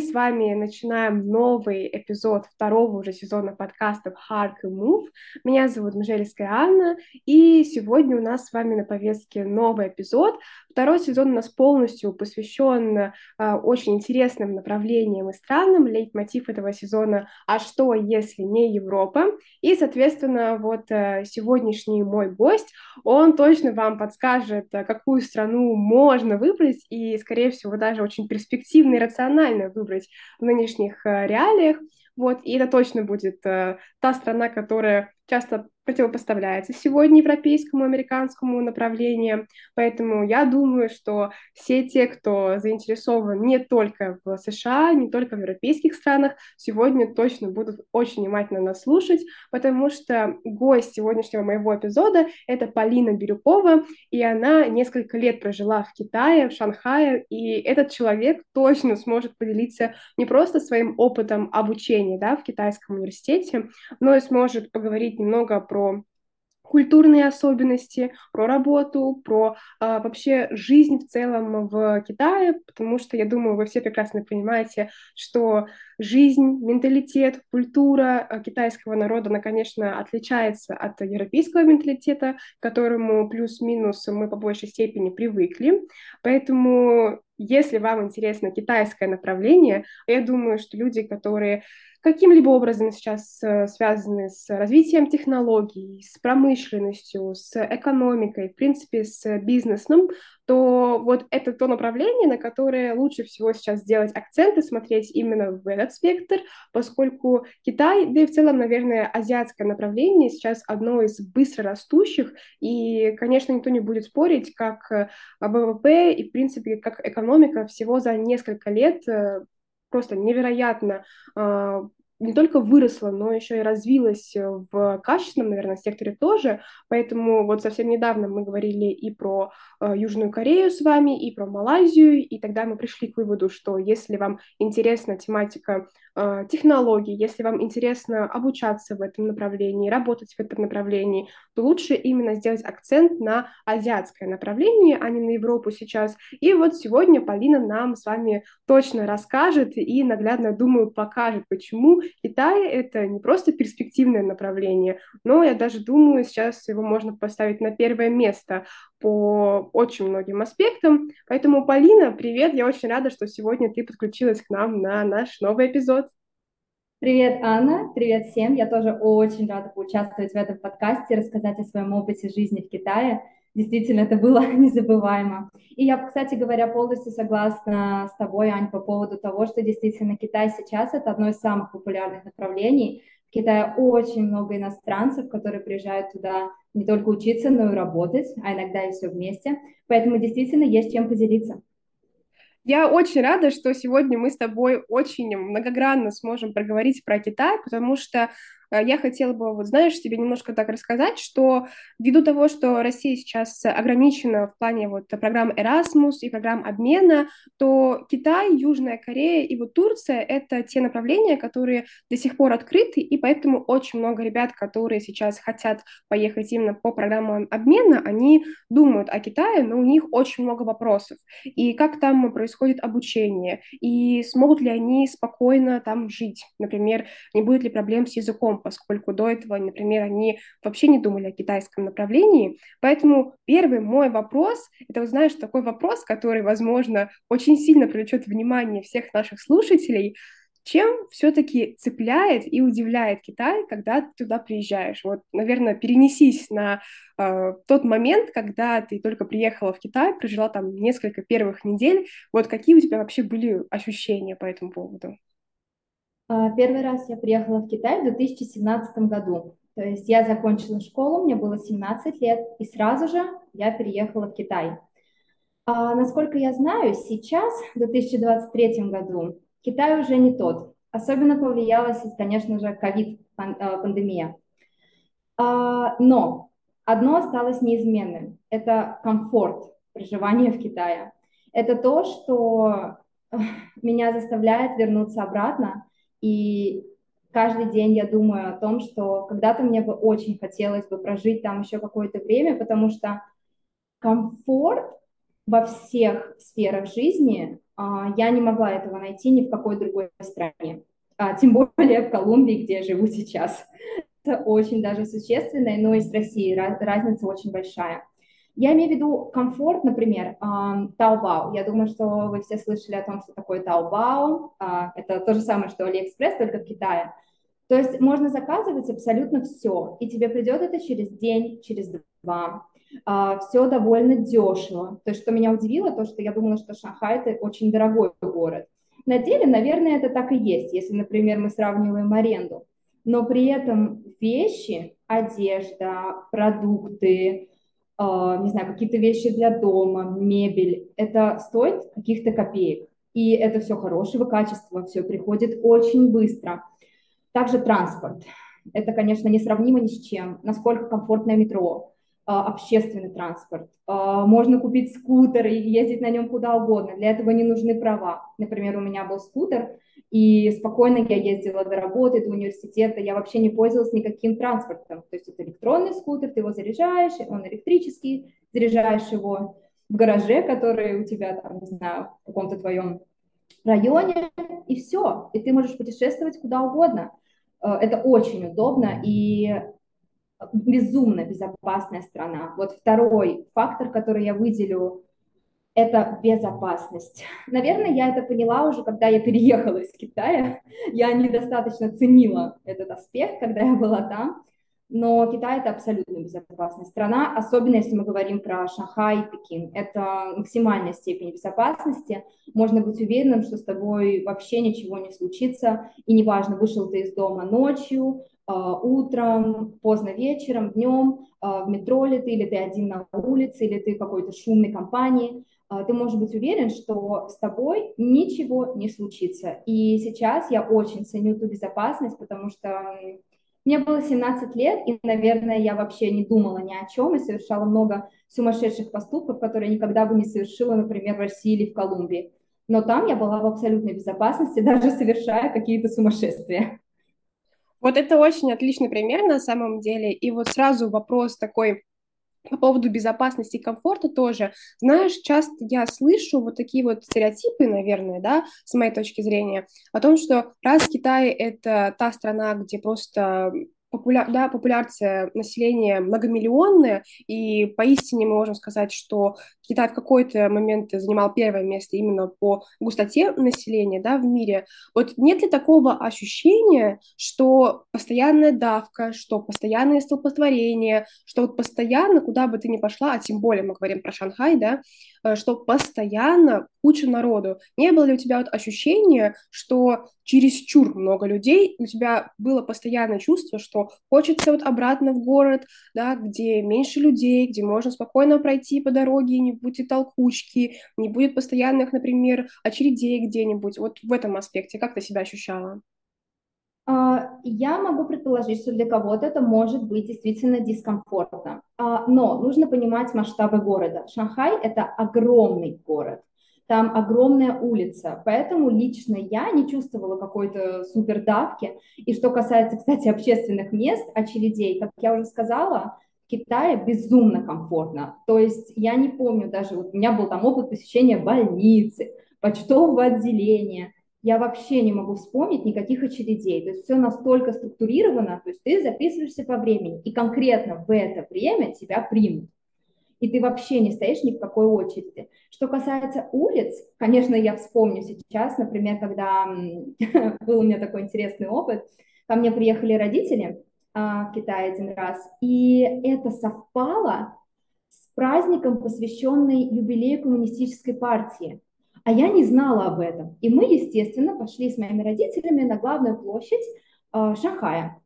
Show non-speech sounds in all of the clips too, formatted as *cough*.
С вами начинаем новый эпизод второго уже сезона подкастов Hark и Move. Меня зовут Мжельская Анна, и сегодня у нас с вами на повестке новый эпизод. Второй сезон у нас полностью посвящен э, очень интересным направлениям и странам. Лейтмотив этого сезона «А что, если не Европа?» И, соответственно, вот э, сегодняшний мой гость, он точно вам подскажет, э, какую страну можно выбрать, и, скорее всего, даже очень перспективно и рационально выбрать в нынешних э, реалиях. Вот, и это точно будет э, та страна, которая часто противопоставляется сегодня европейскому, американскому направлению. Поэтому я думаю, что все те, кто заинтересован не только в США, не только в европейских странах, сегодня точно будут очень внимательно нас слушать, потому что гость сегодняшнего моего эпизода — это Полина Бирюкова, и она несколько лет прожила в Китае, в Шанхае, и этот человек точно сможет поделиться не просто своим опытом обучения да, в китайском университете, но и сможет поговорить немного про культурные особенности, про работу, про а, вообще жизнь в целом в Китае, потому что я думаю, вы все прекрасно понимаете, что жизнь, менталитет, культура а, китайского народа, она, конечно, отличается от европейского менталитета, к которому плюс-минус мы по большей степени привыкли. Поэтому, если вам интересно китайское направление, я думаю, что люди, которые каким-либо образом сейчас э, связаны с развитием технологий, с промышленностью, с экономикой, в принципе, с бизнесом, то вот это то направление, на которое лучше всего сейчас сделать акцент и смотреть именно в этот спектр, поскольку Китай, да и в целом, наверное, азиатское направление сейчас одно из быстро растущих, и, конечно, никто не будет спорить, как э, ВВП и, в принципе, как экономика всего за несколько лет э, просто невероятно а, не только выросла, но еще и развилась в качественном, наверное, секторе тоже. Поэтому вот совсем недавно мы говорили и про э, Южную Корею с вами, и про Малайзию, и тогда мы пришли к выводу, что если вам интересна тематика э, технологий, если вам интересно обучаться в этом направлении, работать в этом направлении, то лучше именно сделать акцент на азиатское направление, а не на Европу сейчас. И вот сегодня Полина нам с вами точно расскажет и наглядно, думаю, покажет, почему Китай — это не просто перспективное направление, но я даже думаю, сейчас его можно поставить на первое место по очень многим аспектам. Поэтому, Полина, привет, я очень рада, что сегодня ты подключилась к нам на наш новый эпизод. Привет, Анна, привет всем. Я тоже очень рада поучаствовать в этом подкасте, рассказать о своем опыте жизни в Китае. Действительно, это было *laughs* незабываемо. И я, кстати говоря, полностью согласна с тобой, Ань, по поводу того, что действительно Китай сейчас это одно из самых популярных направлений. Китае очень много иностранцев, которые приезжают туда не только учиться, но и работать, а иногда и все вместе. Поэтому действительно есть чем поделиться. Я очень рада, что сегодня мы с тобой очень многогранно сможем проговорить про Китай, потому что я хотела бы, вот знаешь, тебе немножко так рассказать, что ввиду того, что Россия сейчас ограничена в плане вот программ Erasmus и программ обмена, то Китай, Южная Корея и вот Турция — это те направления, которые до сих пор открыты, и поэтому очень много ребят, которые сейчас хотят поехать именно по программам обмена, они думают о Китае, но у них очень много вопросов. И как там происходит обучение, и смогут ли они спокойно там жить, например, не будет ли проблем с языком, поскольку до этого, например, они вообще не думали о китайском направлении. Поэтому первый мой вопрос, это, вот, знаешь, такой вопрос, который, возможно, очень сильно привлечет внимание всех наших слушателей, чем все-таки цепляет и удивляет Китай, когда ты туда приезжаешь? Вот, наверное, перенесись на э, тот момент, когда ты только приехала в Китай, прожила там несколько первых недель. Вот какие у тебя вообще были ощущения по этому поводу? А, первый раз я приехала в Китай в 2017 году. То есть я закончила школу, мне было 17 лет, и сразу же я переехала в Китай. А, насколько я знаю, сейчас, в 2023 году, Китай уже не тот. Особенно повлияла, конечно же, ковид-пандемия. А, но одно осталось неизменным. Это комфорт проживания в Китае. Это то, что меня заставляет вернуться обратно и каждый день я думаю о том, что когда-то мне бы очень хотелось бы прожить там еще какое-то время, потому что комфорт во всех сферах жизни А, я не могла этого найти ни в какой другой стране, а, тем более в Колумбии, где я живу *laughs* сейчас. Это очень даже существенно, но и с Россией разница очень большая. Я имею в виду комфорт, например, Taobao. Я думаю, что вы все слышали о том, что такое Taobao. А, это то же самое, что AliExpress, только в Китае. То есть можно заказывать абсолютно все, и тебе придет это через день, через два. А, все довольно дешево. То есть, что меня удивило, то, что я думала, что Шанхай – это очень дорогой город. На деле, наверное, это так и есть, если, например, мы сравниваем аренду. Но при этом вещи, одежда, продукты, не знаю, какие-то вещи для дома, мебель, это стоит каких-то копеек. И это все хорошего качества, все приходит очень быстро. Также транспорт. Это, конечно, несравнимо ни с чем. Насколько комфортное метро, а, общественный транспорт. А, можно купить скутер и ездить на нем куда угодно. Для этого не нужны права. Например, у меня был скутер, и спокойно я ездила до работы, до университета. Я вообще не пользовалась никаким транспортом. То есть это электронный скутер, ты его заряжаешь, он электрический, заряжаешь его в гараже, который у тебя, там, не знаю, в каком-то твоем районе, и все. И ты можешь путешествовать куда угодно. А, это очень удобно, и безумно безопасная страна. Вот второй фактор, который я выделю, это безопасность. Наверное, я это поняла уже, когда я переехала из Китая. Я недостаточно ценила этот аспект, когда я была там. Но Китай это абсолютно безопасная страна, особенно если мы говорим про Шанхай и Пекин. Это максимальная степень безопасности. Можно быть уверенным, что с тобой вообще ничего не случится. И неважно, вышел ты из дома ночью, утром, поздно вечером, днем, а, в метро ли ты, или ты один на улице, или ты в какой-то шумной компании, а, ты можешь быть уверен, что с тобой ничего не случится. И сейчас я очень ценю ту безопасность, потому что мне было 17 лет, и, наверное, я вообще не думала ни о чем и совершала много сумасшедших поступков, которые никогда бы не совершила, например, в России или в Колумбии. Но там я была в абсолютной безопасности, *laughs* даже совершая какие-то сумасшествия. Вот это очень отличный пример на самом деле. И вот сразу вопрос такой по поводу безопасности и комфорта тоже. Знаешь, часто я слышу вот такие вот стереотипы, наверное, да, с моей точки зрения, о том, что раз Китай — это та страна, где просто популя... да, популяция населения многомиллионная, и поистине мы можем сказать, что Китай в какой-то момент занимал первое место именно по густоте населения да, в мире. Вот нет ли такого ощущения, что постоянная давка, что постоянное столпотворение, что вот постоянно, куда бы ты ни пошла, а тем более мы говорим про Шанхай, да, э, что постоянно куча народу. Не было ли у тебя вот ощущения, что чересчур много людей, у тебя было постоянное чувство, что хочется вот обратно в город, да, где меньше людей, где можно спокойно пройти по дороге, не будет толкучки, не будет постоянных, например, очередей где-нибудь. Вот в этом аспекте как ты себя ощущала? А, я могу предположить, что для кого-то это может быть действительно дискомфортно. А, но нужно понимать масштабы города. Шанхай – это огромный город там огромная улица, поэтому лично я не чувствовала какой-то супер давки. И что касается, кстати, общественных мест, очередей, как я уже сказала, в Китае безумно комфортно. То есть я не помню даже, вот у меня был там опыт посещения больницы, почтового отделения. Я вообще не могу вспомнить никаких очередей. То есть все настолько структурировано, то есть ты записываешься по времени, и конкретно в это время тебя примут и ты вообще не стоишь ни в какой очереди. Что касается улиц, конечно, я вспомню сейчас, например, когда *laughs* был у меня такой интересный опыт, ко мне приехали родители а, в Китай один раз, и это совпало с праздником, посвященный юбилею коммунистической партии. А я не знала об этом. И мы, естественно, пошли с моими родителями на главную площадь э, Шанхая.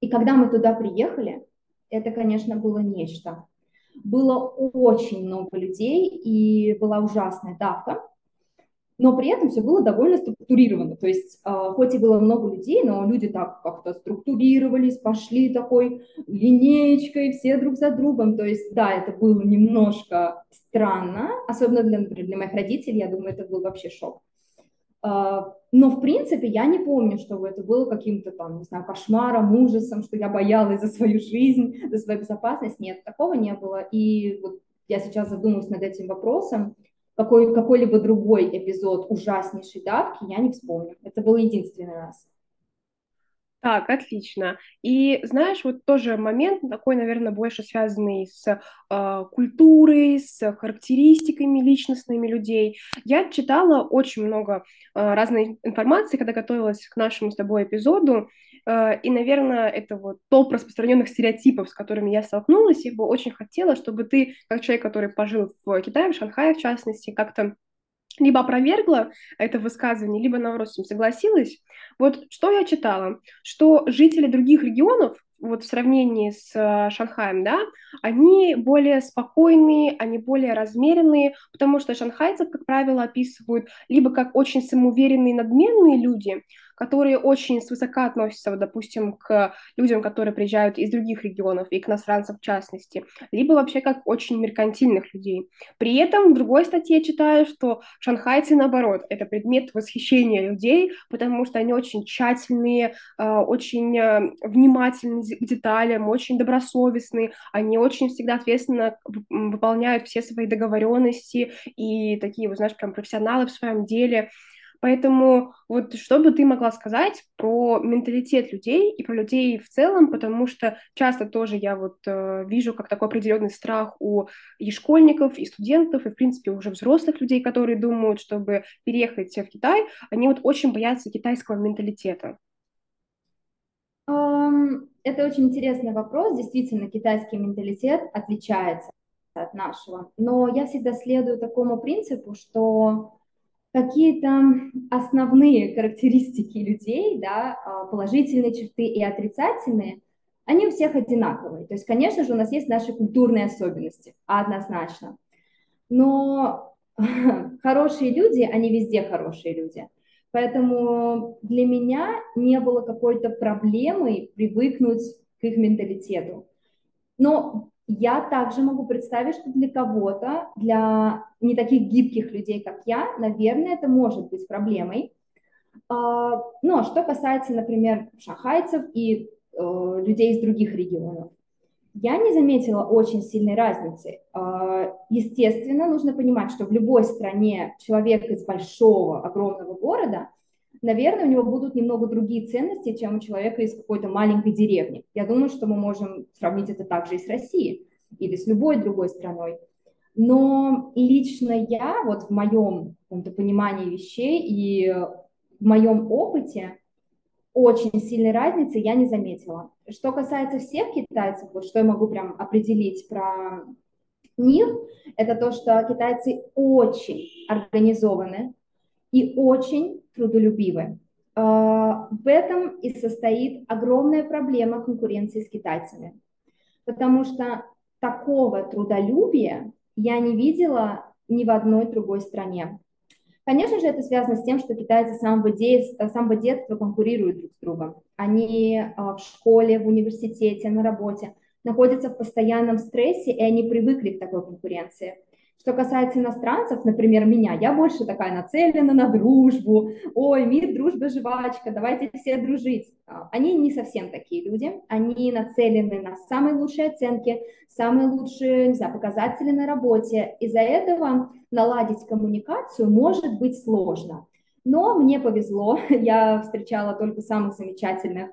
И когда мы туда приехали, это, конечно, было нечто было очень много людей и была ужасная давка, но при этом все было довольно структурировано. То есть, э, хоть и было много людей, но люди так как-то структурировались, пошли такой линеечкой, все друг за другом. То есть, да, это было немножко странно, особенно для, например, для моих родителей, я думаю, это был вообще шок. А, но, в принципе, я не помню, чтобы это было каким-то там, не знаю, кошмаром, ужасом, что я боялась за свою жизнь, за свою безопасность. Нет, такого не было. И вот я сейчас задумываюсь над этим вопросом. какой, какой-либо другой эпизод ужаснейшей давки я не вспомню. Это был единственный раз. Так, отлично. И знаешь, вот тоже момент такой, наверное, больше связанный с э, культурой, с характеристиками личностными людей. Я читала очень много э, разной информации, когда готовилась к нашему с тобой эпизоду, э, и, наверное, это вот топ распространенных стереотипов, с которыми я столкнулась, и бы очень хотела, чтобы ты, как человек, который пожил в Китае, в Шанхае в частности, как-то либо опровергла это высказывание, либо наоборот с ним согласилась. Вот что я читала, что жители других регионов, вот в сравнении с э, Шанхаем, да, они более спокойные, они более размеренные, потому что шанхайцев, как правило, описывают либо как очень самоуверенные, надменные люди, которые очень свысока относятся, вот, допустим, к людям, которые приезжают из других регионов и к иностранцам в частности, либо вообще как очень меркантильных людей. При этом в другой статье читаю, что шанхайцы, наоборот, это предмет восхищения людей, потому что они очень тщательные, а, очень э, внимательны к деталям, очень добросовестные, они очень всегда ответственно выполняют все свои договоренности и такие, вы знаешь, прям профессионалы в своем деле. Поэтому вот что бы ты могла сказать про менталитет людей и про людей в целом, потому что часто тоже я вот э, вижу как такой определенный страх у и школьников, и студентов, и в принципе уже взрослых людей, которые думают, чтобы переехать в Китай, они вот очень боятся китайского менталитета. Это очень интересный вопрос. Действительно, китайский менталитет отличается от нашего. Но я всегда следую такому принципу, что какие-то основные характеристики людей, да, а, положительные черты и отрицательные, они у всех одинаковые. То есть, конечно же, у нас есть наши культурные особенности, однозначно. Но *laughs* хорошие люди, они везде хорошие люди. Поэтому для меня не было какой-то проблемы привыкнуть к их менталитету. Но я также могу представить, что для кого-то, для не таких гибких людей, как я, наверное, это может быть проблемой. А, но что касается, например, шахайцев и э, людей из других регионов, я не заметила очень сильной разницы. А, естественно, нужно понимать, что в любой стране человек из большого, огромного города, наверное, у него будут немного другие ценности, чем у человека из какой-то маленькой деревни. Я думаю, что мы можем сравнить это также и с Россией или с любой другой страной. Но лично я, вот в моем понимании вещей и в моем опыте, очень сильной разницы я не заметила. Что касается всех китайцев, вот что я могу прям определить про них, это то, что китайцы очень организованы и очень трудолюбивы. А, в этом и состоит огромная проблема конкуренции с китайцами, потому что такого трудолюбия я не видела ни в одной другой стране. Конечно же, это связано с тем, что китайцы с самого, детства, с самого детства конкурируют друг с другом. Они а, в школе, в университете, на работе находятся в постоянном стрессе, и они привыкли к такой конкуренции. Что касается иностранцев, например, меня, я больше такая нацелена на дружбу. Ой, мир, дружба, жвачка, давайте все дружить. А, они не совсем такие люди. Они нацелены на самые лучшие оценки, самые лучшие не знаю, показатели на работе. Из-за этого наладить коммуникацию может быть сложно. Но мне повезло, *laughs* я встречала только самых замечательных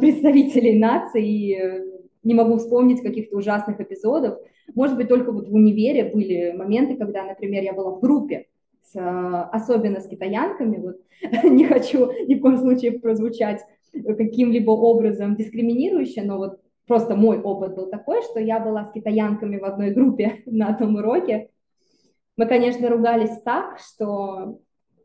представителей нации, не могу вспомнить каких-то ужасных эпизодов. Может быть, только вот в универе были моменты, когда, например, я была в группе, с, особенно с китаянками, вот *laughs* не хочу ни в коем случае прозвучать каким-либо образом дискриминирующе, но вот просто мой опыт был такой, что я была с китаянками в одной группе *laughs* на одном уроке. Мы, конечно, ругались так, что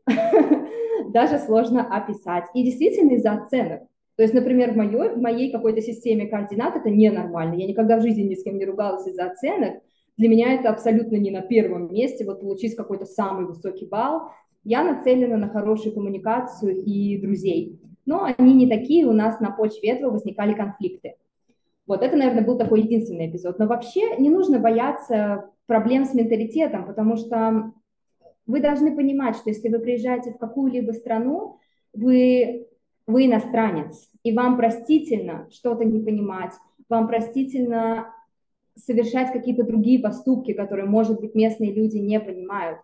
*laughs* даже сложно описать. И действительно из-за оценок. То есть, например, в моей, в моей какой-то системе координат это ненормально. Я никогда в жизни ни с кем не ругалась из-за оценок. Для меня это абсолютно не на первом месте, вот получить какой-то самый высокий балл. Я нацелена на хорошую коммуникацию и друзей. Но они не такие, у нас на почве этого возникали конфликты. Вот это, наверное, был такой единственный эпизод. Но вообще не нужно бояться проблем с менталитетом, потому что вы должны понимать, что если вы приезжаете в какую-либо страну, вы вы иностранец, и вам простительно что-то не понимать, вам простительно совершать какие-то другие поступки, которые, может быть, местные люди не понимают.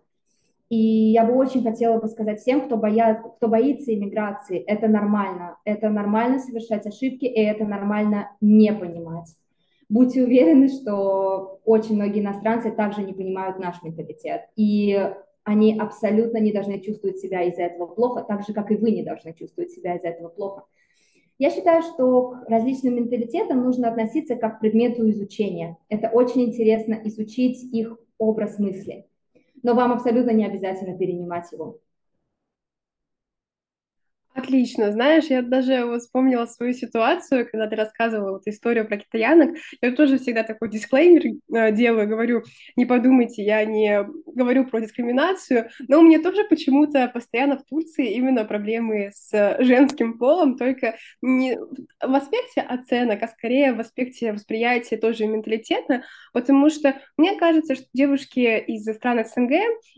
И я бы очень хотела бы сказать всем, кто, боя... кто боится иммиграции, это нормально. Это нормально совершать ошибки, и это нормально не понимать. Будьте уверены, что очень многие иностранцы также не понимают наш менталитет. И они абсолютно не должны чувствовать себя из-за этого плохо, так же, как и вы не должны чувствовать себя из-за этого плохо. Я считаю, что к различным менталитетам нужно относиться как к предмету изучения. Это очень интересно изучить их образ мысли но вам абсолютно не обязательно перенимать его. Отлично. Знаешь, я даже вот вспомнила свою ситуацию, когда ты рассказывала вот историю про китаянок. Я тоже всегда такой дисклеймер э, делаю, говорю, не подумайте, я не говорю про дискриминацию, но у меня тоже почему-то постоянно в Турции именно проблемы с женским полом, только не в аспекте оценок, а скорее в аспекте восприятия тоже менталитета, потому что мне кажется, что девушки из стран СНГ,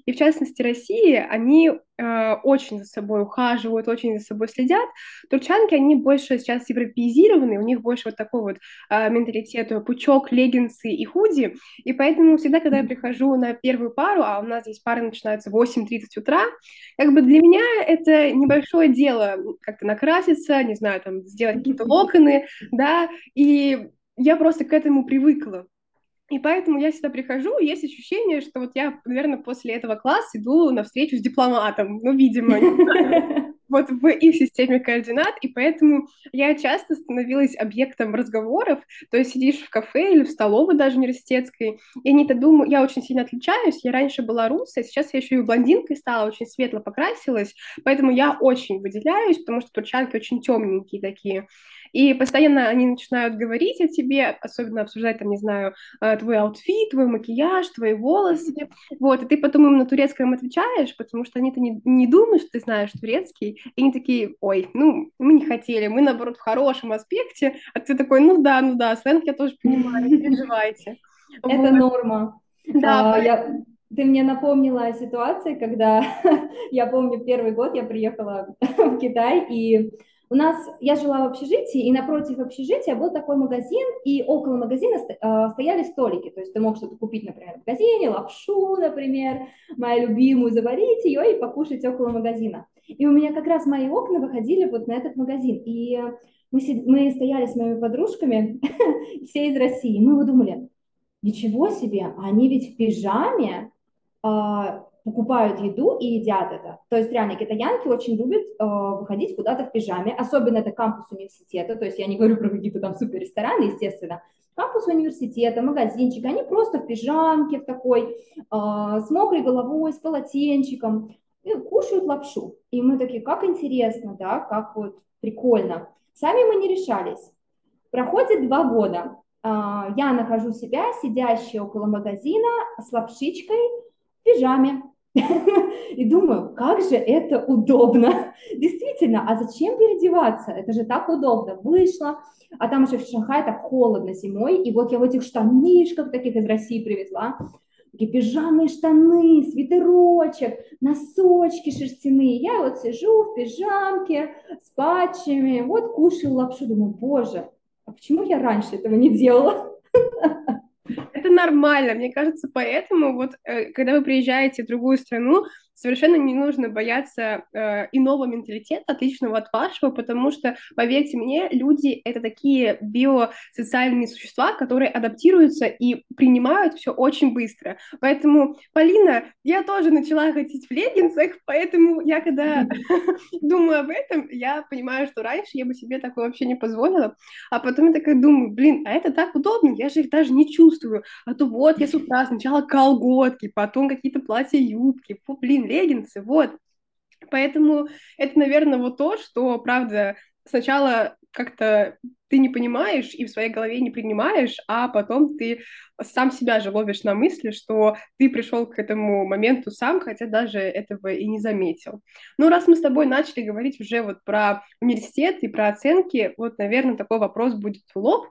и в частности России, они э, очень за собой ухаживают, очень за собой следят. Турчанки, они больше сейчас европеизированы, у них больше вот такой вот э, менталитет, пучок, леггинсы и худи, и поэтому всегда, когда я прихожу на первую пару, а у нас здесь пары начинаются в 8.30 утра, как бы для меня это небольшое дело как-то накраситься, не знаю, там, сделать какие-то локоны, да, и я просто к этому привыкла. И поэтому я сюда прихожу, и есть ощущение, что вот я, наверное, после этого класса иду на встречу с дипломатом. Ну, видимо, *laughs* вот в их системе координат, и поэтому я часто становилась объектом разговоров, то есть сидишь в кафе или в столовой даже университетской, и они-то думают, я очень сильно отличаюсь, я раньше была русой, сейчас я еще и блондинкой стала, очень светло покрасилась, поэтому я очень выделяюсь, потому что турчанки очень темненькие такие, и постоянно они начинают говорить о тебе, особенно обсуждать, там, не знаю, э, твой outfit, твой макияж, твои волосы, вот, и ты потом им на турецком отвечаешь, потому что они-то не, не думают, что ты знаешь турецкий, и они такие, ой, ну, мы не хотели, мы, наоборот, в хорошем аспекте, а ты такой, ну да, ну да, сленг я тоже понимаю, не переживайте. *laughs* Это норма. Да, а, я... Ты мне напомнила о ситуации, когда *laughs* я помню первый год я приехала *laughs* в Китай, и у нас, я жила в общежитии, и напротив общежития был такой магазин, и около магазина а, стояли столики. То есть ты мог что-то купить, например, в магазине, лапшу, например, мою любимую, заварить ее и покушать около магазина. И у меня как раз мои окна выходили вот на этот магазин. И мы, мы стояли с моими подружками, *laughs* все из России. Мы думали, ничего себе, они ведь в пижаме, покупают еду и едят это. То есть реально китаянки очень любят э, выходить куда-то в пижаме, особенно это кампус университета, то есть я не говорю про какие-то там супер рестораны, естественно, кампус университета, магазинчик, они просто в пижамке в такой, э, с мокрой головой, с полотенчиком, и кушают лапшу. И мы такие, как интересно, да, как вот прикольно. Сами мы не решались. Проходит два года. Э, я нахожу себя, сидящей около магазина с лапшичкой, пижаме, *laughs* и думаю, как же это удобно. Действительно, а зачем переодеваться? Это же так удобно. Вышла, а там еще в Шанхае так холодно зимой, и вот я в этих штанишках таких из России привезла, такие пижамные штаны, свитерочек, носочки шерстяные. Я вот сижу в пижамке с патчами, вот кушаю лапшу, думаю, боже, а почему я раньше этого не делала? *laughs* Это нормально, мне кажется, поэтому вот, э, когда вы приезжаете в другую страну, совершенно не нужно бояться э, иного менталитета, отличного от вашего, потому что, поверьте мне, люди — это такие биосоциальные существа, которые адаптируются и принимают все очень быстро. Поэтому, Полина, я тоже начала ходить в леггинсах, поэтому я когда *laughs* *laughs* думаю об этом, я понимаю, что раньше я бы себе такое вообще не позволила, а потом я такая думаю, блин, а это так удобно, я же их даже не чувствую, а то вот я с утра сначала колготки, потом какие-то платья-юбки, блин, леггинсы, вот. Поэтому это, наверное, вот то, что, правда, сначала как-то ты не понимаешь и в своей голове не принимаешь, а потом ты сам себя же ловишь на мысли, что ты пришел к этому моменту сам, хотя даже этого и не заметил. Ну, раз мы с тобой начали говорить уже вот про университет и про оценки, вот, наверное, такой вопрос будет в лоб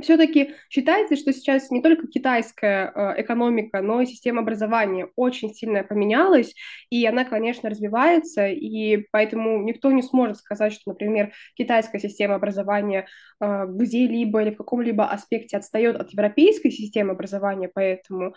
все-таки считается, что сейчас не только китайская э, экономика, но и система образования очень сильно поменялась, и она, конечно, развивается, и поэтому никто не сможет сказать, что, например, китайская система образования э, где-либо или в каком-либо аспекте отстает от европейской системы образования, поэтому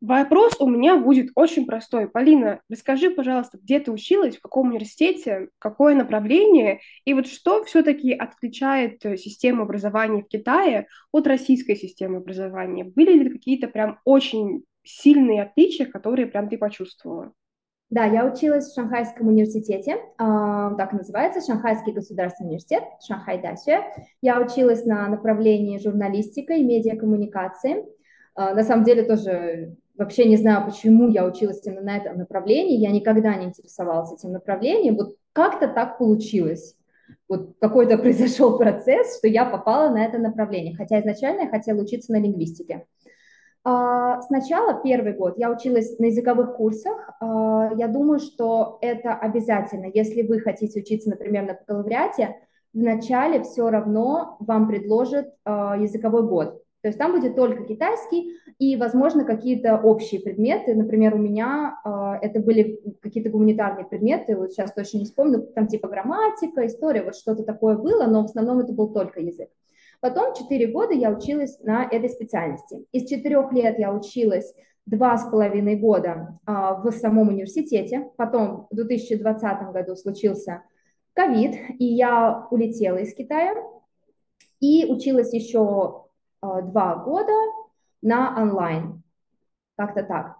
Вопрос у меня будет очень простой. Полина, расскажи, пожалуйста, где ты училась, в каком университете, какое направление, и вот что все-таки отличает э, систему образования в Китае от российской системы образования? Были ли какие-то прям очень сильные отличия, которые прям ты почувствовала? Да, я училась в Шанхайском университете, э, так называется, Шанхайский государственный университет, Шанхай Даче. Я училась на направлении журналистика и медиакоммуникации. Э, на самом деле тоже вообще не знаю, почему я училась именно на этом направлении, я никогда не интересовалась этим направлением, вот как-то так получилось. Вот какой-то *laughs* произошел процесс, что я попала на это направление, хотя изначально я хотела учиться на лингвистике. А, сначала, первый год, я училась на языковых курсах. А, я думаю, что это обязательно. Если вы хотите учиться, например, на бакалавриате, вначале все равно вам предложат а, языковой год. То есть там будет только китайский и, возможно, какие-то общие предметы. Например, у меня э, это были какие-то гуманитарные предметы, вот сейчас точно не вспомню, там типа грамматика, история, вот что-то такое было, но в основном это был только язык. Потом 4 года я училась на этой специальности. Из 4 лет я училась два с половиной года а, в самом университете. Потом в 2020 году случился ковид, и я улетела из Китая и училась еще два года на онлайн. Как-то так.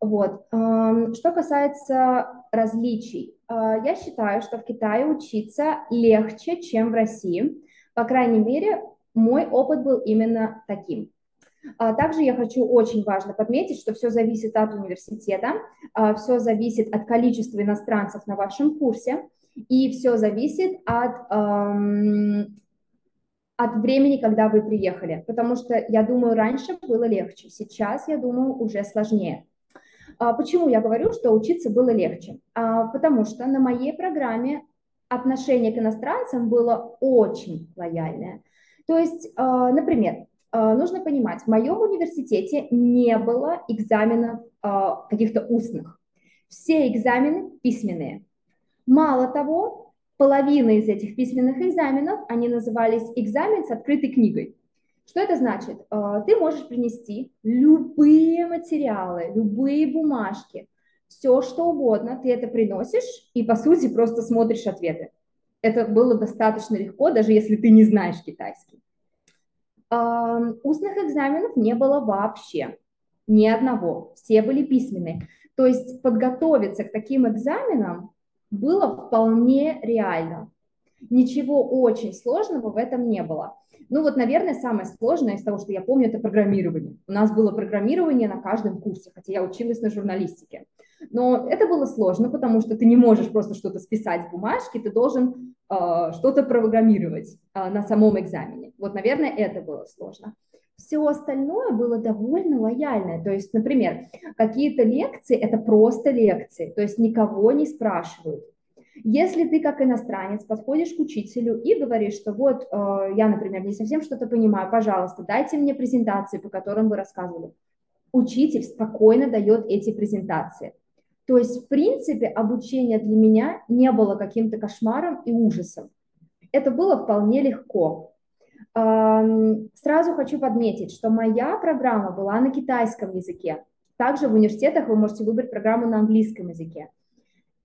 Вот. Что касается различий, а, я считаю, что в Китае учиться легче, чем в России. По крайней мере, мой опыт был именно таким. А, также я хочу очень важно подметить, что все зависит от университета, все зависит от количества иностранцев на вашем курсе, и все зависит от от времени, когда вы приехали, потому что, я думаю, раньше было легче, сейчас, я думаю, уже сложнее. А почему я говорю, что учиться было легче? А, потому что на моей программе отношение к иностранцам было очень лояльное. То есть, а, например, нужно понимать, в моем университете не было экзаменов каких-то устных. Все экзамены письменные. Мало того, половина из этих письменных экзаменов, они назывались экзамен с открытой книгой. Что это значит? Э, ты можешь принести любые материалы, любые бумажки, все что угодно, ты это приносишь и, по сути, просто смотришь ответы. Это было достаточно легко, даже если ты не знаешь китайский. Устных экзаменов не было вообще, ни одного, все были письменные. То есть подготовиться к таким экзаменам было вполне реально. Ничего очень сложного в этом не было. Ну вот, наверное, самое сложное из того, что я помню, это программирование. У нас было программирование на каждом курсе, хотя я училась на журналистике. Но это было сложно, потому что ты не можешь просто что-то списать в бумажке, ты должен э, что-то программировать э, на самом экзамене. Вот, наверное, это было сложно. Все остальное было довольно лояльное. То есть, например, какие-то лекции – это просто лекции, то есть никого не спрашивают. Если ты как иностранец подходишь к учителю и говоришь, что вот э, я, например, не совсем что-то понимаю, пожалуйста, дайте мне презентации, по которым вы рассказывали. Учитель спокойно дает эти презентации. То есть, в принципе, обучение для меня не было каким-то кошмаром и ужасом. Это было вполне легко. Сразу хочу подметить, что моя программа была на китайском языке. Также в университетах вы можете выбрать программу на английском языке.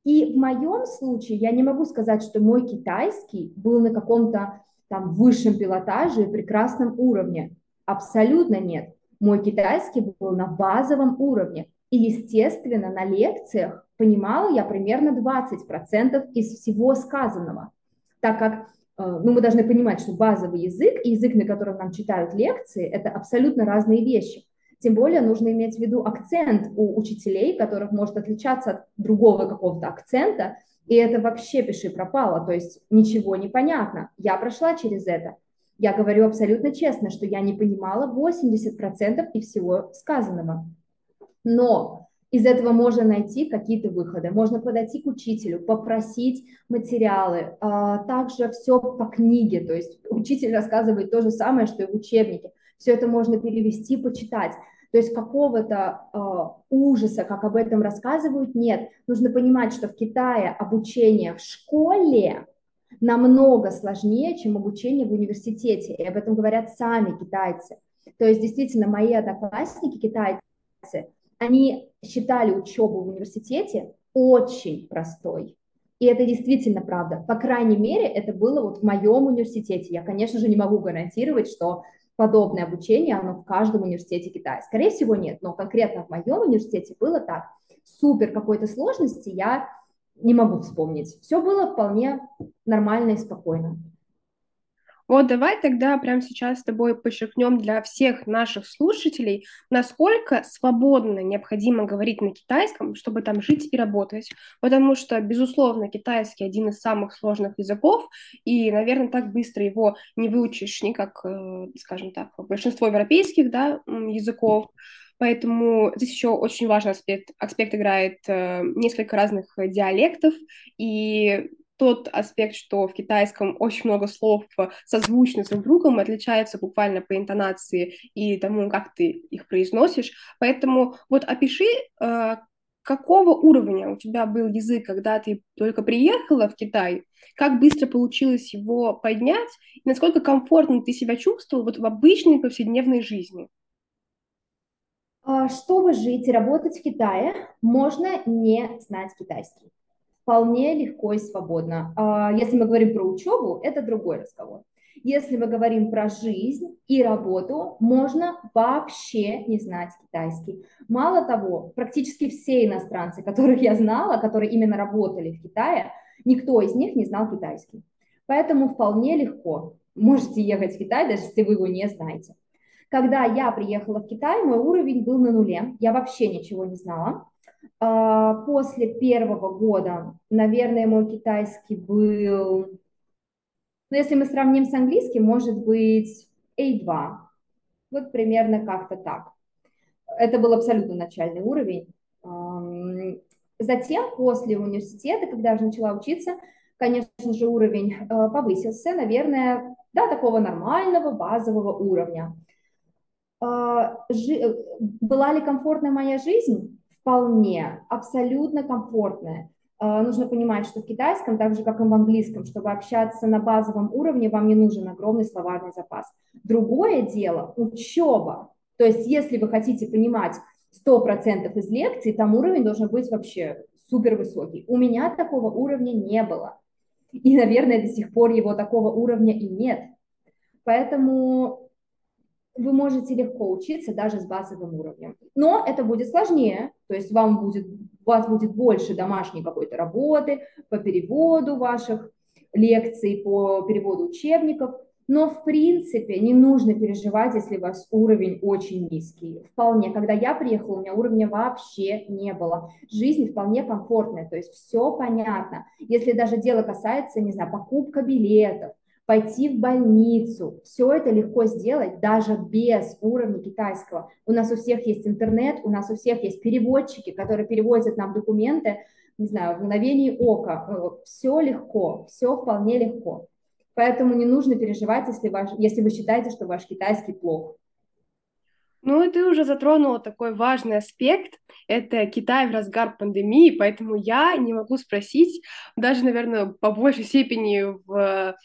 И в моем случае я не могу сказать, что мой китайский был на каком-то там высшем пилотаже и прекрасном уровне. Абсолютно нет. Мой китайский был на базовом уровне. И, естественно, на лекциях понимала я примерно 20% из всего сказанного, так как ну, мы должны понимать, что базовый язык и язык, на котором нам читают лекции, это абсолютно разные вещи. Тем более нужно иметь в виду акцент у учителей, которых может отличаться от другого какого-то акцента, и это вообще пиши пропало, то есть ничего не понятно. Я прошла через это. Я говорю абсолютно честно, что я не понимала 80% и всего сказанного. Но из этого можно найти какие-то выходы. Можно подойти к учителю, попросить материалы. А, также все по книге, то есть учитель рассказывает то же самое, что и в учебнике. Все это можно перевести, почитать. То есть какого-то э, ужаса, как об этом рассказывают, нет. Нужно понимать, что в Китае обучение в школе намного сложнее, чем обучение в университете. И об этом говорят сами китайцы. То есть действительно мои одноклассники китайцы, они считали учебу в университете очень простой. И это действительно правда. По крайней мере, это было вот в моем университете. Я, конечно же, не могу гарантировать, что подобное обучение, оно в каждом университете Китая. Скорее всего, нет, но конкретно в моем университете было так. Супер какой-то сложности я не могу вспомнить. Все было вполне нормально и спокойно. Вот давай тогда прямо сейчас с тобой подчеркнем для всех наших слушателей, насколько свободно необходимо говорить на китайском, чтобы там жить и работать. Потому что, безусловно, китайский один из самых сложных языков, и, наверное, так быстро его не выучишь ни как, э, скажем так, большинство европейских да, языков. Поэтому здесь еще очень важный аспект, аспект играет э, несколько разных диалектов, и тот аспект, что в китайском очень много слов э, созвучны друг с другом, отличаются буквально по интонации и тому, как ты их произносишь. Поэтому вот опиши, э, какого уровня у тебя был язык, когда ты только приехала в Китай, как быстро получилось его поднять, и насколько комфортно ты себя чувствовал вот в обычной повседневной жизни? А, чтобы жить и работать в Китае, можно не знать китайский вполне легко и свободно. А, если мы говорим про учебу, это другой разговор. Если мы говорим про жизнь и работу, можно вообще не знать китайский. Мало того, практически все иностранцы, которых я знала, которые именно работали в Китае, никто из них не знал китайский. Поэтому вполне легко можете ехать в Китай, даже если вы его не знаете. Когда я приехала в Китай, мой уровень был на нуле, я вообще ничего не знала. А, после первого года, наверное, мой китайский был, ну, если мы сравним с английским, может быть A2. Вот примерно как-то так. Это был абсолютно начальный уровень. Затем, после университета, когда я начала учиться, конечно же, уровень э, повысился, наверное, до такого нормального базового уровня. А, была ли комфортная моя жизнь? Вполне, абсолютно комфортная. А, нужно понимать, что в китайском, так же как и в английском, чтобы общаться на базовом уровне, вам не нужен огромный словарный запас. Другое дело – учеба. То есть если вы хотите понимать 100% из лекций, там уровень должен быть вообще супер высокий. У меня такого уровня не было. И, наверное, до сих пор его такого уровня и нет. Поэтому вы можете легко учиться даже с базовым уровнем. Но это будет сложнее, то есть вам будет, у вас будет больше домашней какой-то работы по переводу ваших лекций, по переводу учебников, но в принципе не нужно переживать, если у вас уровень очень низкий. Вполне, когда я приехала, у меня уровня вообще не было. Жизнь вполне комфортная, то есть все понятно. Если даже дело касается, не знаю, покупка билетов, пойти в больницу. Все это легко сделать даже без уровня китайского. У нас у всех есть интернет, у нас у всех есть переводчики, которые переводят нам документы, не знаю, в мгновение ока. Э, все легко, все вполне легко. Поэтому не нужно переживать, если, ваш, если вы считаете, что ваш китайский плох. Ну, и ты уже затронула такой важный аспект. Это Китай в разгар пандемии, поэтому я не могу спросить, даже, наверное, по большей степени в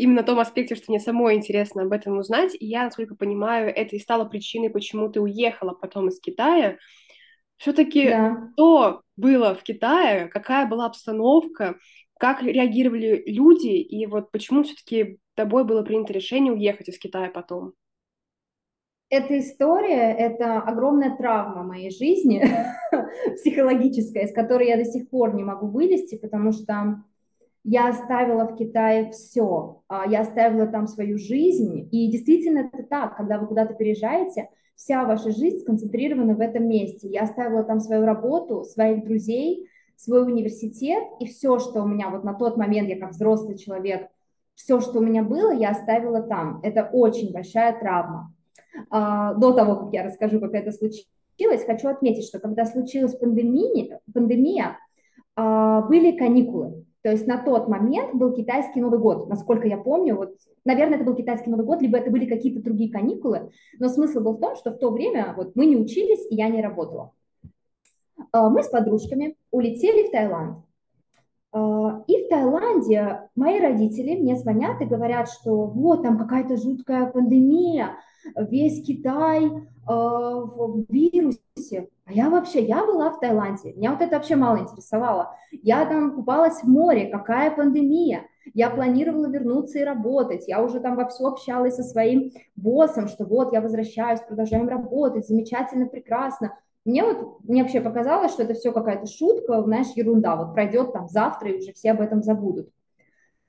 именно том аспекте, что мне самой интересно об этом узнать. И я, насколько понимаю, это и стало причиной, почему ты уехала потом из Китая. Все-таки да. что было в Китае, какая была обстановка, как реагировали люди, и вот почему все-таки тобой было принято решение уехать из Китая потом? Эта история – это огромная травма моей жизни, *laughs* психологическая, из которой я до сих пор не могу вылезти, потому что я оставила в Китае все, а, я оставила там свою жизнь, и действительно это так, когда вы куда-то переезжаете, вся ваша жизнь сконцентрирована в этом месте. Я оставила там свою работу, своих друзей, свой университет, и все, что у меня вот на тот момент, я как взрослый человек, все, что у меня было, я оставила там. Это очень большая травма. А, до того, как я расскажу, как это случилось, хочу отметить, что когда случилась пандемия, пандемия а, были каникулы. То есть на тот момент был китайский Новый год, насколько я помню, вот, наверное, это был китайский Новый год, либо это были какие-то другие каникулы, но смысл был в том, что в то время вот мы не учились, и я не работала. А, мы с подружками улетели в Таиланд. А, и в Таиланде мои родители мне звонят и говорят, что вот там какая-то жуткая пандемия, весь Китай э, в вирусе. А я вообще, я была в Таиланде, меня вот это вообще мало интересовало. Я там купалась в море, какая пандемия. Я планировала вернуться и работать. Я уже там во все общалась со своим боссом, что вот я возвращаюсь, продолжаем работать, замечательно, прекрасно. Мне вот, мне вообще показалось, что это все какая-то шутка, знаешь, ерунда. Вот пройдет там завтра, и уже все об этом забудут.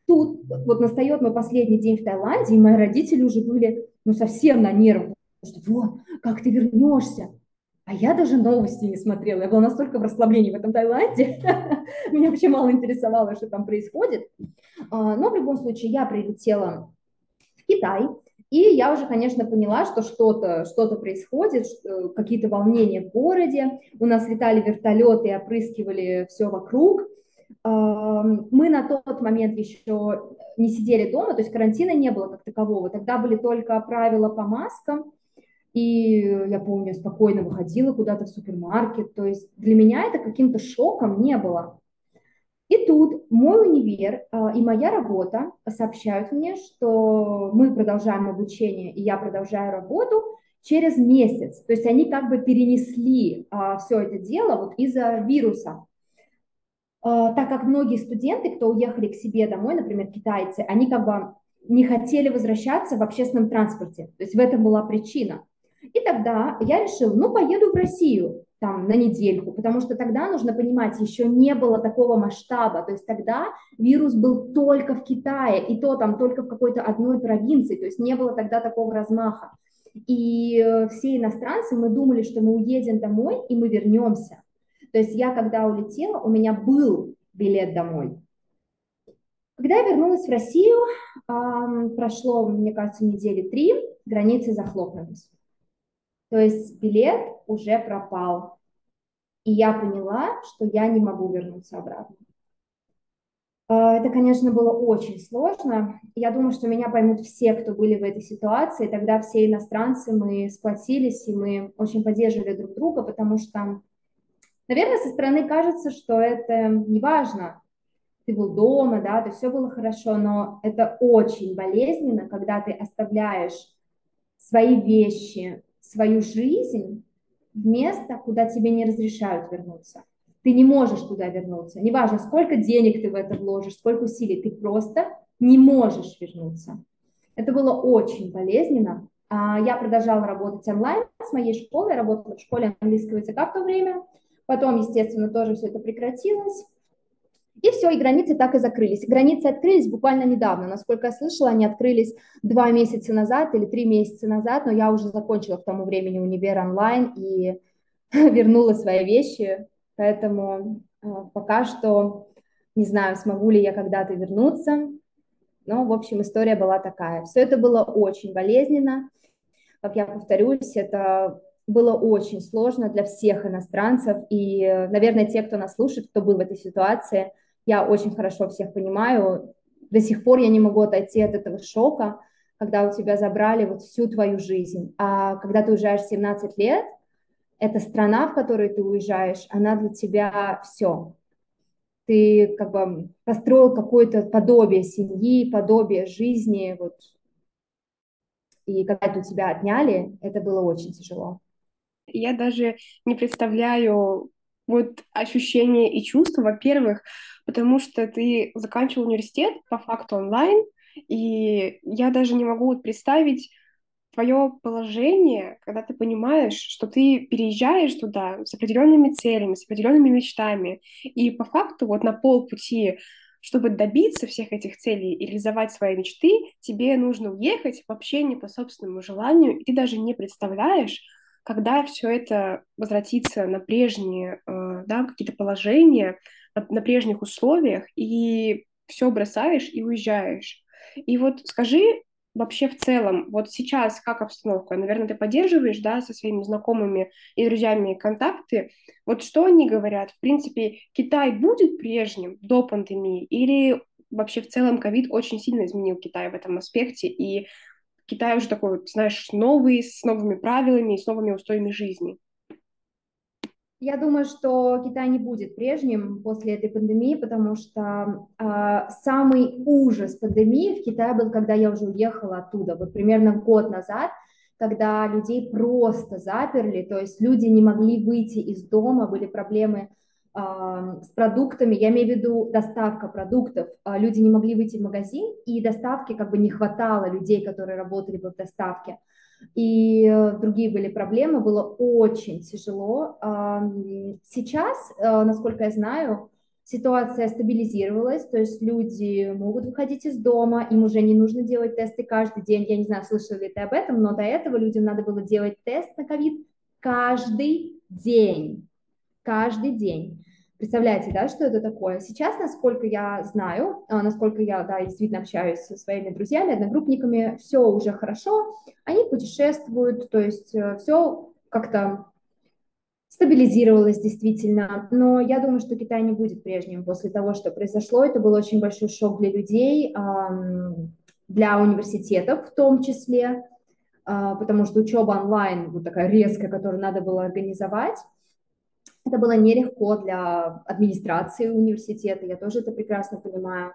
Тут вот настает мой последний день в Таиланде, и мои родители уже были, ну, совсем на нервах. Что вот, как ты вернешься? А я даже новости не смотрела. Я была настолько в расслаблении в этом Таиланде. *laughs* Меня вообще мало интересовало, что там происходит. А, но в любом случае я прилетела в Китай, и я уже, конечно, поняла, что что-то что происходит, что, какие-то волнения в городе. У нас летали вертолеты опрыскивали все вокруг. Мы на тот момент еще не сидели дома, то есть карантина не было как такового. Тогда были только правила по маскам. И я помню, спокойно выходила куда-то в супермаркет. То есть для меня это каким-то шоком не было. И тут мой универ э, и моя работа сообщают мне, что мы продолжаем обучение, и я продолжаю работу через месяц. То есть они как бы перенесли э, все это дело вот из-за вируса. Э, так как многие студенты, кто уехали к себе домой, например, китайцы, они как бы не хотели возвращаться в общественном транспорте. То есть в этом была причина. И тогда я решила, ну, поеду в Россию там на недельку, потому что тогда нужно понимать, еще не было такого масштаба, то есть тогда вирус был только в Китае, и то там только в какой-то одной провинции, то есть не было тогда такого размаха. И э, все иностранцы, мы думали, что мы уедем домой, и мы вернемся. То есть я, когда улетела, у меня был билет домой. Когда я вернулась в Россию, прошло, мне кажется, недели три, границы захлопнулись. То есть билет уже пропал. И я поняла, что я не могу вернуться обратно. А, это, конечно, было очень сложно. Я думаю, что меня поймут все, кто были в этой ситуации. Тогда все иностранцы, мы сплотились, и мы очень поддерживали друг друга, потому что, наверное, со стороны кажется, что это не важно. Ты был дома, да, то все было хорошо, но это очень болезненно, когда ты оставляешь свои вещи, свою жизнь в место, куда тебе не разрешают вернуться. Ты не можешь туда вернуться. Неважно, сколько денег ты в это вложишь, сколько усилий, ты просто не можешь вернуться. Это было очень болезненно. А, я продолжала работать онлайн с моей школой, работала в школе английского языка в то время. Потом, естественно, тоже все это прекратилось. И все, и границы так и закрылись. Границы открылись буквально недавно. Насколько я слышала, они открылись два месяца назад или три месяца назад, но я уже закончила к тому времени универ онлайн и *laughs* вернула свои вещи. Поэтому э, пока что не знаю, смогу ли я когда-то вернуться. Но, в общем, история была такая. Все это было очень болезненно. Как я повторюсь, это было очень сложно для всех иностранцев. И, наверное, те, кто нас слушает, кто был в этой ситуации, я очень хорошо всех понимаю. До сих пор я не могу отойти от этого шока, когда у тебя забрали вот всю твою жизнь. А когда ты уезжаешь 17 лет, эта страна, в которую ты уезжаешь, она для тебя все. Ты как бы построил какое-то подобие семьи, подобие жизни, вот. И когда это у тебя отняли, это было очень тяжело. Я даже не представляю вот ощущения и чувства, во-первых, потому что ты заканчивал университет по факту онлайн, и я даже не могу представить твое положение, когда ты понимаешь, что ты переезжаешь туда с определенными целями, с определенными мечтами, и по факту вот на полпути чтобы добиться всех этих целей и реализовать свои мечты, тебе нужно уехать вообще не по собственному желанию, и ты даже не представляешь, когда все это возвратится на прежние э, да, какие-то положения, на, на прежних условиях, и все бросаешь и уезжаешь. И вот скажи вообще в целом, вот сейчас как обстановка? Наверное, ты поддерживаешь, да, со своими знакомыми и друзьями контакты. Вот что они говорят? В принципе, Китай будет прежним до пандемии или вообще в целом ковид очень сильно изменил Китай в этом аспекте, и Китай уже такой, вот, знаешь, новый, с новыми правилами и с новыми устоями жизни. Я думаю, что Китай не будет прежним после этой пандемии, потому что э, самый ужас пандемии в Китае был, когда я уже уехала оттуда, вот примерно год назад, когда людей просто заперли, то есть люди не могли выйти из дома, были проблемы с продуктами, я имею в виду доставка продуктов, э, люди не могли выйти в магазин, и доставки как бы не хватало людей, которые работали бы в доставке и э, другие были проблемы, было очень тяжело. Сейчас, э, насколько я знаю, ситуация стабилизировалась, то есть люди могут выходить из дома, им уже не нужно делать тесты каждый день. Я не знаю, слышали ли ты об этом, но до этого людям надо было делать тест на ковид каждый день. Каждый день. Представляете, да, что это такое? Сейчас, насколько я знаю, а, насколько я, да, действительно общаюсь со своими друзьями, одногруппниками, все уже хорошо, они путешествуют, то есть э, все как-то стабилизировалось действительно, но я думаю, что Китай не будет прежним после того, что произошло. Это был очень большой шок для людей, для университетов в том числе, а, потому что учеба онлайн, вот такая резкая, которую надо было организовать, это было нелегко для администрации университета, я тоже это прекрасно понимаю.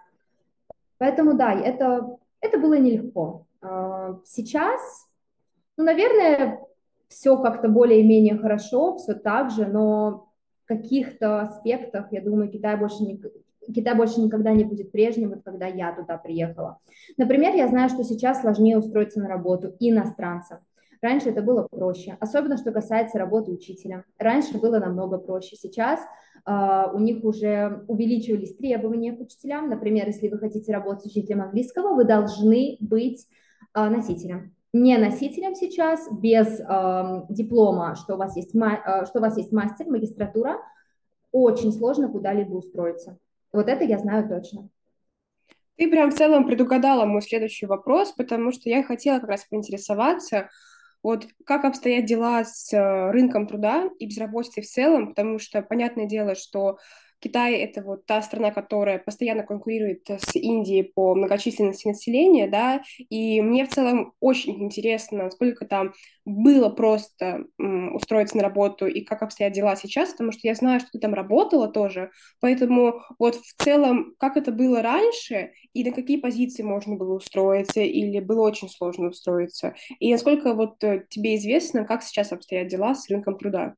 Поэтому да, это, это было нелегко. А, сейчас, ну, наверное, все как-то более-менее хорошо, все так же, но в каких-то аспектах, я думаю, Китай больше не, Китай больше никогда не будет прежним, вот когда я туда приехала. Например, я знаю, что сейчас сложнее устроиться на работу иностранцам. Раньше это было проще, особенно что касается работы учителя. Раньше было намного проще. Сейчас э, у них уже увеличивались требования к учителям. Например, если вы хотите работать учителем английского, вы должны быть э, носителем. Не носителем сейчас, без э, диплома, что у, вас есть, э, что у вас есть мастер, магистратура, очень сложно куда-либо устроиться. Вот это я знаю точно. Ты прям в целом предугадала мой следующий вопрос, потому что я хотела как раз поинтересоваться, вот как обстоят дела с э, рынком труда и безработицей в целом, потому что понятное дело, что Китай — это вот та страна, которая постоянно конкурирует с Индией по многочисленности населения, да, и мне в целом очень интересно, сколько там было просто устроиться на работу и как обстоят дела сейчас, потому что я знаю, что ты там работала тоже, поэтому вот в целом, как это было раньше и на какие позиции можно было устроиться или было очень сложно устроиться, и насколько вот э, тебе известно, как сейчас обстоят дела с рынком труда?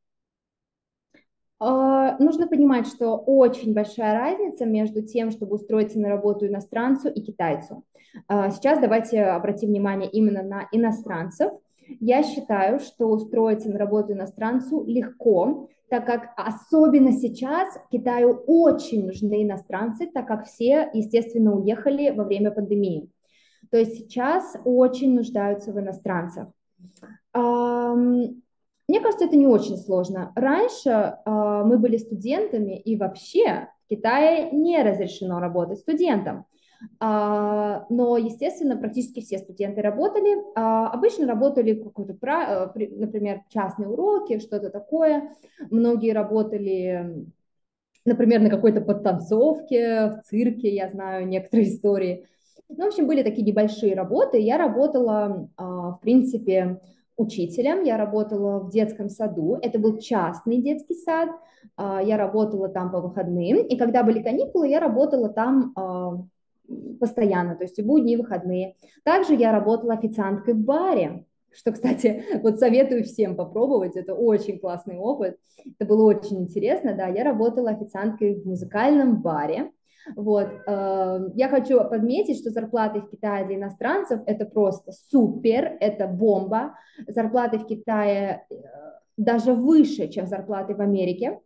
А, нужно понимать, что очень большая разница между тем, чтобы устроиться на работу иностранцу и китайцу. А, сейчас давайте обратим внимание именно на иностранцев. Я считаю, что устроиться на работу иностранцу легко, так как особенно сейчас Китаю очень нужны иностранцы, так как все, естественно, уехали во время пандемии. То есть сейчас очень нуждаются в иностранцах. Мне кажется, это не очень сложно. Раньше э, мы были студентами, и вообще в Китае не разрешено работать студентам. Uh, но, естественно, практически все студенты работали. Uh, обычно работали какой-то, uh, например, частные уроки, что-то такое. Многие работали, например, на какой-то подтанцовке, в цирке, я знаю некоторые истории. Ну, в общем, были такие небольшие работы. Я работала, в принципе, учителем, я работала в детском саду, это был частный детский сад, а, я работала там по выходным, и когда были каникулы, я работала там а, постоянно, то есть и будни, и выходные. Также я работала официанткой в баре, что, кстати, *laughs* вот советую всем попробовать, это очень классный опыт, это было очень интересно, да, я работала официанткой в музыкальном баре, вот. Эм, я хочу подметить, что зарплаты в Китае для иностранцев это просто супер, это бомба. Зарплаты в Китае э, даже выше, чем зарплаты в Америке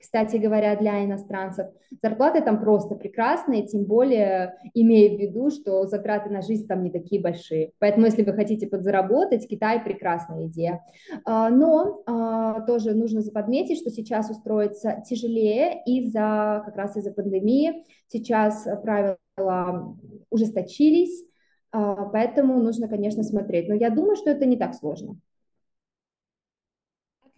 кстати говоря, для иностранцев. Зарплаты там просто прекрасные, тем более имея в виду, что затраты на жизнь там не такие большие. Поэтому, если вы хотите подзаработать, Китай прекрасная идея. А, но а, тоже нужно подметить, что сейчас устроиться тяжелее из-за как раз из-за пандемии. Сейчас правила ужесточились, а, поэтому нужно, конечно, смотреть. Но я думаю, что это не так сложно.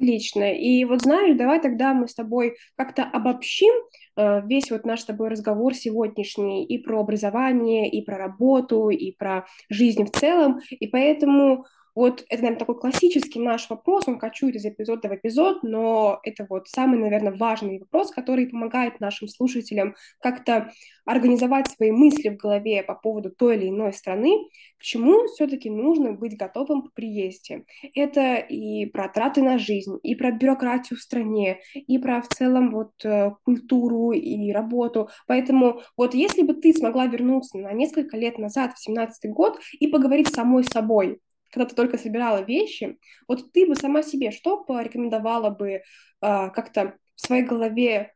Отлично. И вот знаешь, давай тогда мы с тобой как-то обобщим э, весь вот наш с тобой разговор сегодняшний и про образование, и про работу, и про жизнь в целом. И поэтому Вот это, наверное, такой классический наш вопрос, он кочует из эпизода в эпизод, но это вот самый, наверное, важный вопрос, который помогает нашим слушателям как-то организовать свои мысли в голове по поводу той или иной страны, к чему все-таки нужно быть готовым к приезде. Это и про траты на жизнь, и про бюрократию в стране, и про в целом вот э, культуру и работу. Поэтому вот если бы ты смогла вернуться на несколько лет назад, в 17 год, и поговорить с самой собой, когда ты только собирала вещи, вот ты бы сама себе что порекомендовала бы э, как-то в своей голове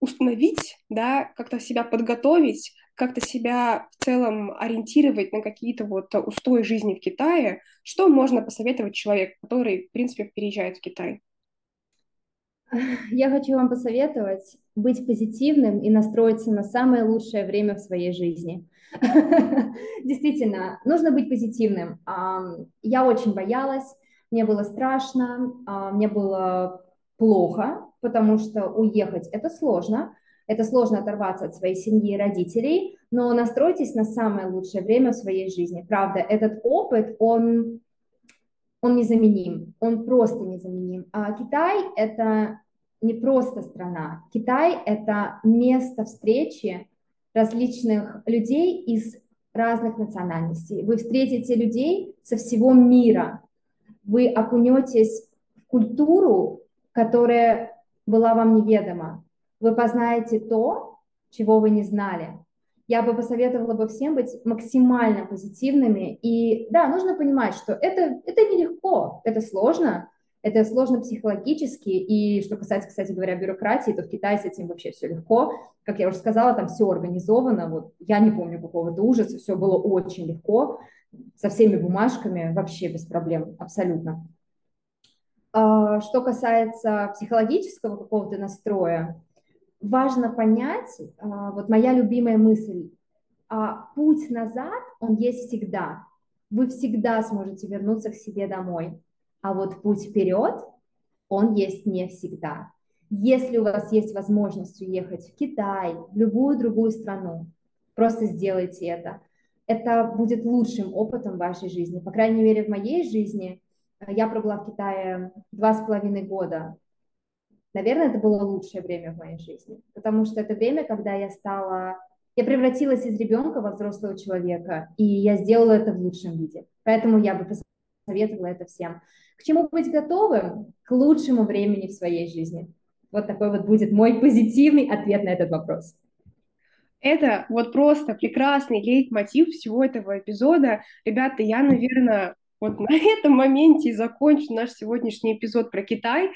установить, да, как-то себя подготовить, как-то себя в целом ориентировать на какие-то вот устои жизни в Китае, что можно посоветовать человеку, который, в принципе, переезжает в Китай? *laughs* Я хочу вам посоветовать быть позитивным и настроиться на самое лучшее время в своей жизни. *laughs* Действительно, нужно быть позитивным. Я очень боялась, мне было страшно, а, мне было плохо, потому что уехать это сложно, это сложно оторваться от своей семьи и родителей, но настройтесь на самое лучшее время в своей жизни. Правда, этот опыт, он, он незаменим, он просто незаменим. А Китай – это не просто страна. Китай – это место встречи различных людей из разных национальностей. Вы встретите людей со всего мира. Вы окунетесь в культуру, которая была вам неведома. Вы познаете то, чего вы не знали. Я бы посоветовала бы всем быть максимально позитивными. И да, нужно понимать, что это, это нелегко, это сложно, это сложно психологически. И что касается, кстати говоря, бюрократии, то в Китае с этим вообще все легко. Как я уже сказала, там все организовано. Вот я не помню какого-то ужаса, все было очень легко, со всеми бумажками, вообще без проблем, абсолютно. А, что касается психологического какого-то настроя, важно понять, а, вот моя любимая мысль, а путь назад, он есть всегда. Вы всегда сможете вернуться к себе домой. А вот путь вперед, он есть не всегда. Если у вас есть возможность уехать в Китай, в любую другую страну, просто сделайте это. Это будет лучшим опытом в вашей жизни. По крайней мере, в моей жизни я пробыла в Китае два с половиной года. Наверное, это было лучшее время в моей жизни, потому что это время, когда я стала, я превратилась из ребенка во взрослого человека, и я сделала это в лучшем виде. Поэтому я бы посоветовала это всем. К чему быть готовым? К лучшему времени в своей жизни. Вот такой вот будет мой позитивный ответ на этот вопрос. Это вот просто прекрасный лейтмотив всего этого эпизода. Ребята, я, наверное, вот на *laughs* этом моменте и закончу наш сегодняшний эпизод про Китай,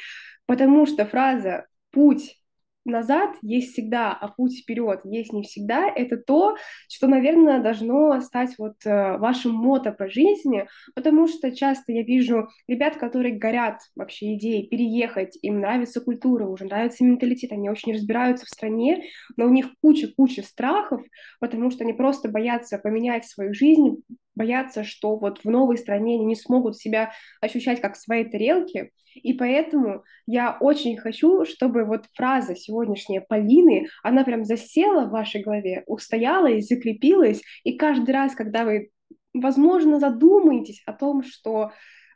потому что фраза «путь назад есть всегда, а путь вперед есть не всегда, это то, что, наверное, должно стать вот э, вашим мото по жизни, потому что часто я вижу ребят, которые горят вообще идеей переехать, им нравится культура, уже нравится менталитет, они очень разбираются в стране, но у них куча-куча страхов, потому что они просто боятся поменять свою жизнь, боятся, что вот в новой стране они не смогут себя ощущать как в своей тарелке, и поэтому я очень хочу, чтобы вот фраза сегодняшняя Полины, она прям засела в вашей голове, устояла и закрепилась, и каждый раз, когда вы, возможно, задумаетесь о том, что,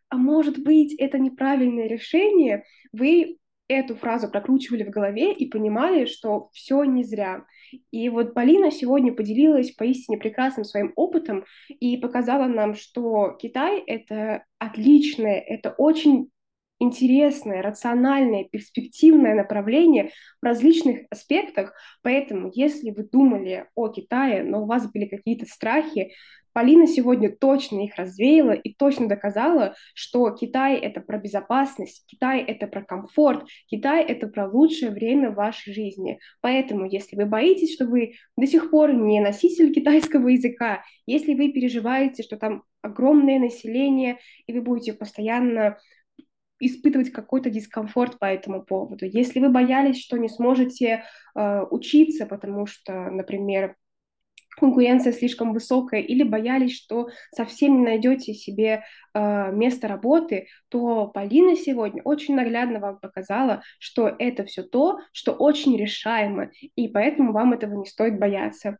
а может быть, это неправильное решение, вы эту фразу прокручивали в голове и понимали, что все не зря. И вот Полина сегодня поделилась поистине прекрасным своим опытом и показала нам, что Китай — это отличное, это очень интересное, рациональное, перспективное направление в различных аспектах. Поэтому, если вы думали о Китае, но у вас были какие-то страхи, Полина сегодня точно их развеяла и точно доказала, что Китай — это про безопасность, Китай — это про комфорт, Китай — это про лучшее время вашей жизни. Поэтому, если вы боитесь, что вы до сих пор не носитель китайского языка, если вы переживаете, что там огромное население, и вы будете постоянно испытывать какой-то дискомфорт по этому поводу. Если вы боялись, что не сможете э, учиться, потому что, например, конкуренция слишком высокая, или боялись, что совсем не найдете себе э, место работы, то Полина сегодня очень наглядно вам показала, что это все то, что очень решаемо, и поэтому вам этого не стоит бояться.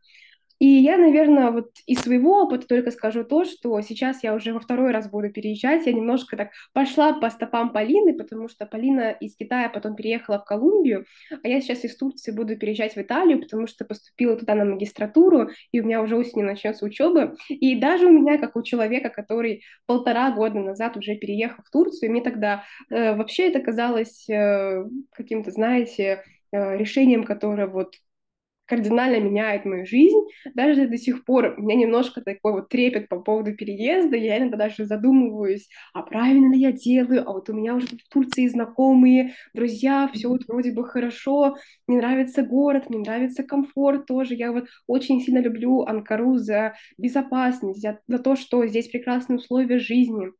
И я, наверное, вот из своего опыта только скажу то, что сейчас я уже во второй раз буду переезжать. Я немножко так пошла по стопам Полины, потому что Полина из Китая потом переехала в Колумбию, а я сейчас из Турции буду переезжать в Италию, потому что поступила туда на магистратуру, и у меня уже осенью начнется учеба. И даже у меня, как у человека, который полтора года назад уже переехал в Турцию, мне тогда э, вообще это казалось э, каким-то, знаете, э, решением, которое вот кардинально меняет мою жизнь. Даже до сих пор у меня немножко такой вот трепет по поводу переезда. Я иногда даже задумываюсь, а правильно ли я делаю, а вот у меня уже в Турции знакомые, друзья, все вот вроде бы хорошо, мне нравится город, мне нравится комфорт тоже. Я вот очень сильно люблю Анкару за безопасность, за то, что здесь прекрасные условия жизни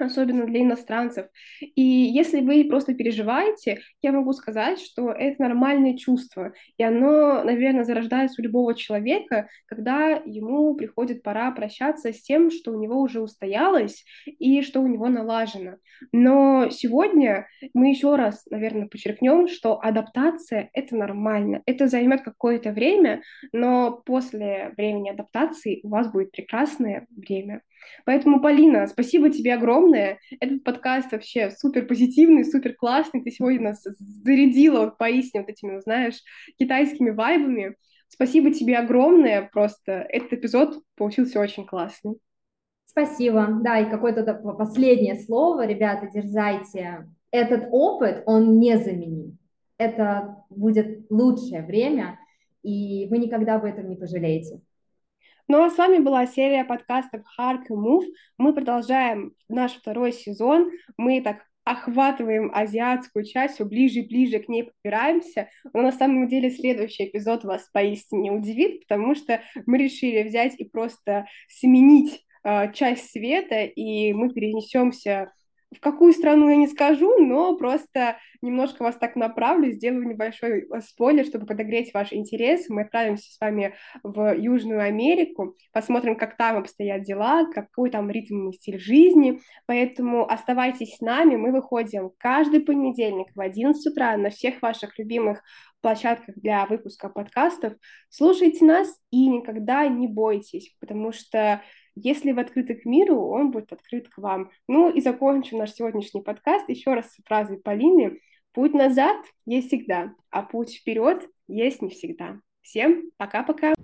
особенно для иностранцев. И если вы просто переживаете, я могу сказать, что это нормальное чувство, и оно, наверное, зарождается у любого человека, когда ему приходит пора прощаться с тем, что у него уже устоялось и что у него налажено. Но сегодня мы еще раз, наверное, подчеркнем, что адаптация — это нормально, это займет какое-то время, но после времени адаптации у вас будет прекрасное время. Поэтому, Полина, спасибо тебе огромное. Этот подкаст вообще супер позитивный, супер классный. Ты сегодня нас зарядила поистине вот этими, знаешь, китайскими вайбами. Спасибо тебе огромное. Просто этот эпизод получился очень классный. Спасибо. Да, и какое-то последнее слово, ребята, дерзайте. Этот опыт, он незаменим. Это будет лучшее время, и вы никогда об этом не пожалеете. Ну а с вами была серия подкастов Hark и Move. Мы продолжаем наш второй сезон. Мы так охватываем азиатскую часть, все ближе и ближе к ней подбираемся. Но на самом деле следующий эпизод вас поистине удивит, потому что мы решили взять и просто сменить э, часть света, и мы перенесемся в какую страну я не скажу, но просто немножко вас так направлю, сделаю небольшой э, спойлер, чтобы подогреть ваш интерес. Мы отправимся с вами в Южную Америку, посмотрим, как там обстоят дела, какой там ритм и стиль жизни. Поэтому оставайтесь с нами, мы выходим каждый понедельник в 11 утра на всех ваших любимых площадках для выпуска подкастов. Слушайте нас и никогда не бойтесь, потому что если вы открыты к миру, он будет открыт к вам. Ну и закончим наш сегодняшний подкаст еще раз с фразой Полины. Путь назад есть всегда, а путь вперед есть не всегда. Всем пока-пока.